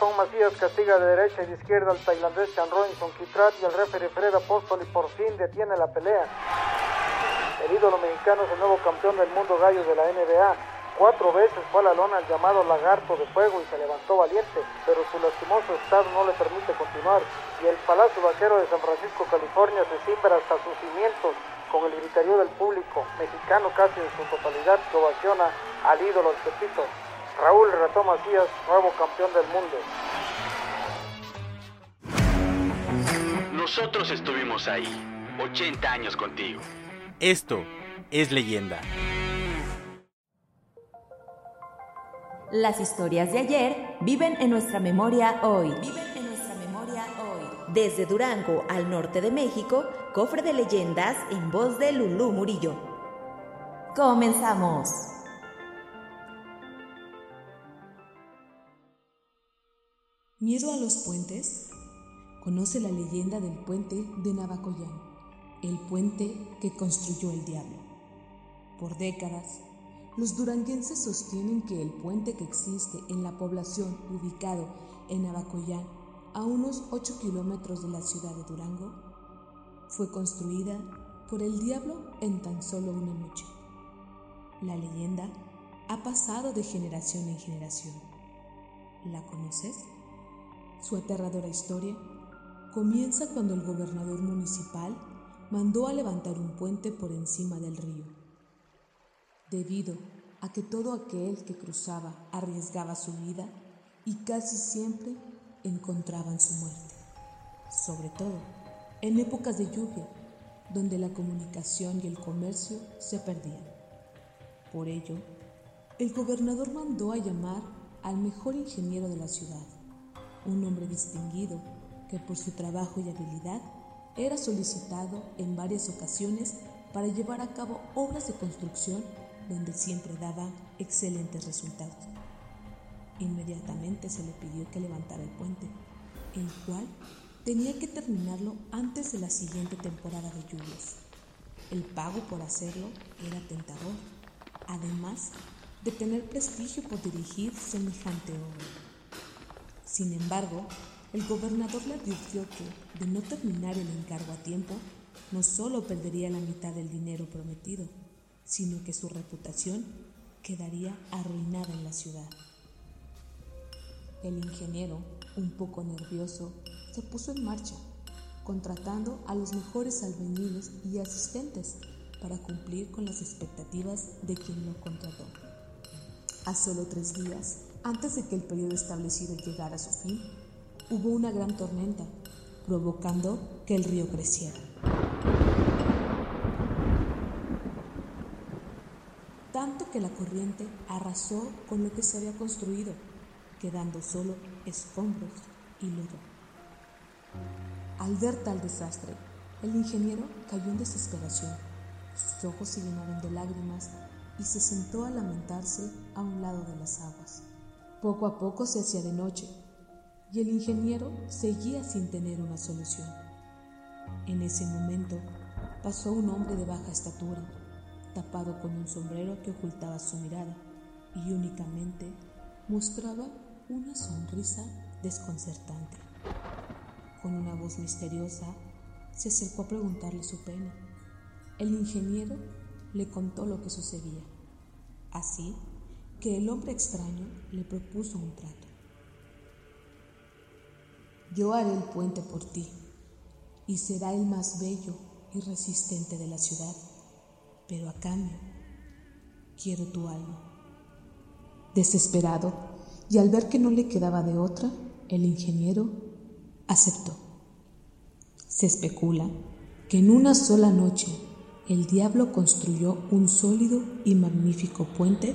ratón Macías castiga de derecha y de izquierda al tailandés Chan Robinson Kitrat y el referee Fred Apóstol y por fin detiene la pelea. El ídolo mexicano es el nuevo campeón del mundo gallo de la NBA. Cuatro veces fue a la lona el llamado lagarto de fuego y se levantó valiente, pero su lastimoso estado no le permite continuar y el Palacio Vaquero de San Francisco, California se cimbra hasta sus cimientos con el gritarío del público, mexicano casi en su totalidad, que ovaciona al ídolo del Pepito. Raúl Ratón Macías, nuevo campeón del mundo. Nosotros estuvimos ahí, 80 años contigo. Esto es leyenda. Las historias de ayer viven en nuestra memoria hoy. Viven en nuestra memoria hoy. Desde Durango al norte de México, cofre de leyendas en voz de Lulú Murillo. Comenzamos. ¿Miedo a los puentes? Conoce la leyenda del puente de Navacoyán, el puente que construyó el diablo. Por décadas, los duranguenses sostienen que el puente que existe en la población ubicado en Navacoyán, a unos 8 kilómetros de la ciudad de Durango, fue construida por el diablo en tan solo una noche. La leyenda ha pasado de generación en generación. ¿La conoces? Su aterradora historia comienza cuando el gobernador municipal mandó a levantar un puente por encima del río. Debido a que todo aquel que cruzaba arriesgaba su vida y casi siempre encontraban su muerte, sobre todo en épocas de lluvia, donde la comunicación y el comercio se perdían. Por ello, el gobernador mandó a llamar al mejor ingeniero de la ciudad, un hombre distinguido que por su trabajo y habilidad era solicitado en varias ocasiones para llevar a cabo obras de construcción donde siempre daba excelentes resultados. Inmediatamente se le pidió que levantara el puente, el cual tenía que terminarlo antes de la siguiente temporada de lluvias. El pago por hacerlo era tentador, además de tener prestigio por dirigir semejante obra. Sin embargo, el gobernador le advirtió que, de no terminar el encargo a tiempo, no solo perdería la mitad del dinero prometido, sino que su reputación quedaría arruinada en la ciudad. El ingeniero, un poco nervioso, se puso en marcha, contratando a los mejores albañiles y asistentes para cumplir con las expectativas de quien lo contrató. A solo tres días, antes de que el periodo establecido llegara a su fin, hubo una gran tormenta, provocando que el río creciera. Tanto que la corriente arrasó con lo que se había construido, quedando solo escombros y lodo. Al ver tal desastre, el ingeniero cayó en desesperación. Sus ojos se llenaron de lágrimas y se sentó a lamentarse a un lado de las aguas. Poco a poco se hacía de noche y el ingeniero seguía sin tener una solución. En ese momento pasó un hombre de baja estatura, tapado con un sombrero que ocultaba su mirada y únicamente mostraba una sonrisa desconcertante. Con una voz misteriosa, se acercó a preguntarle su pena. El ingeniero le contó lo que sucedía. Así que el hombre extraño le propuso un trato. Yo haré el puente por ti y será el más bello y resistente de la ciudad, pero a cambio quiero tu alma. Desesperado y al ver que no le quedaba de otra, el ingeniero aceptó. Se especula que en una sola noche el diablo construyó un sólido y magnífico puente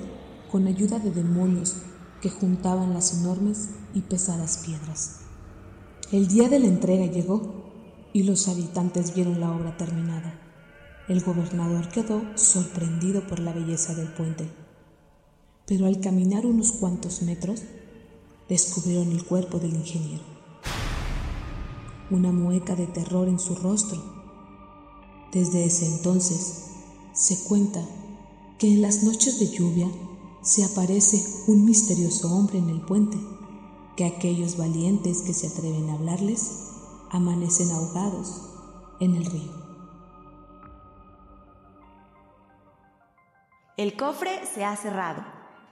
con ayuda de demonios que juntaban las enormes y pesadas piedras. El día de la entrega llegó y los habitantes vieron la obra terminada. El gobernador quedó sorprendido por la belleza del puente, pero al caminar unos cuantos metros, descubrieron el cuerpo del ingeniero. Una mueca de terror en su rostro. Desde ese entonces, se cuenta que en las noches de lluvia se aparece un misterioso hombre en el puente, que aquellos valientes que se atreven a hablarles amanecen ahogados en el río. El cofre se ha cerrado.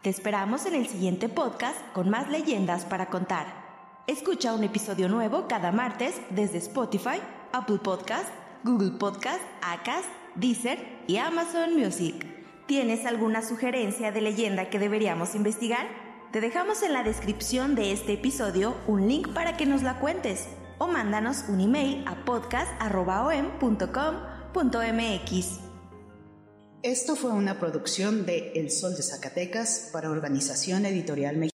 Te esperamos en el siguiente podcast con más leyendas para contar. Escucha un episodio nuevo cada martes desde Spotify, Apple Podcast, Google Podcast, Acast, Deezer y Amazon Music. ¿Tienes alguna sugerencia de leyenda que deberíamos investigar? Te dejamos en la descripción de este episodio un link para que nos la cuentes o mándanos un email a podcast.com.mx. Esto fue una producción de El Sol de Zacatecas para Organización Editorial Mexicana.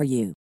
for you.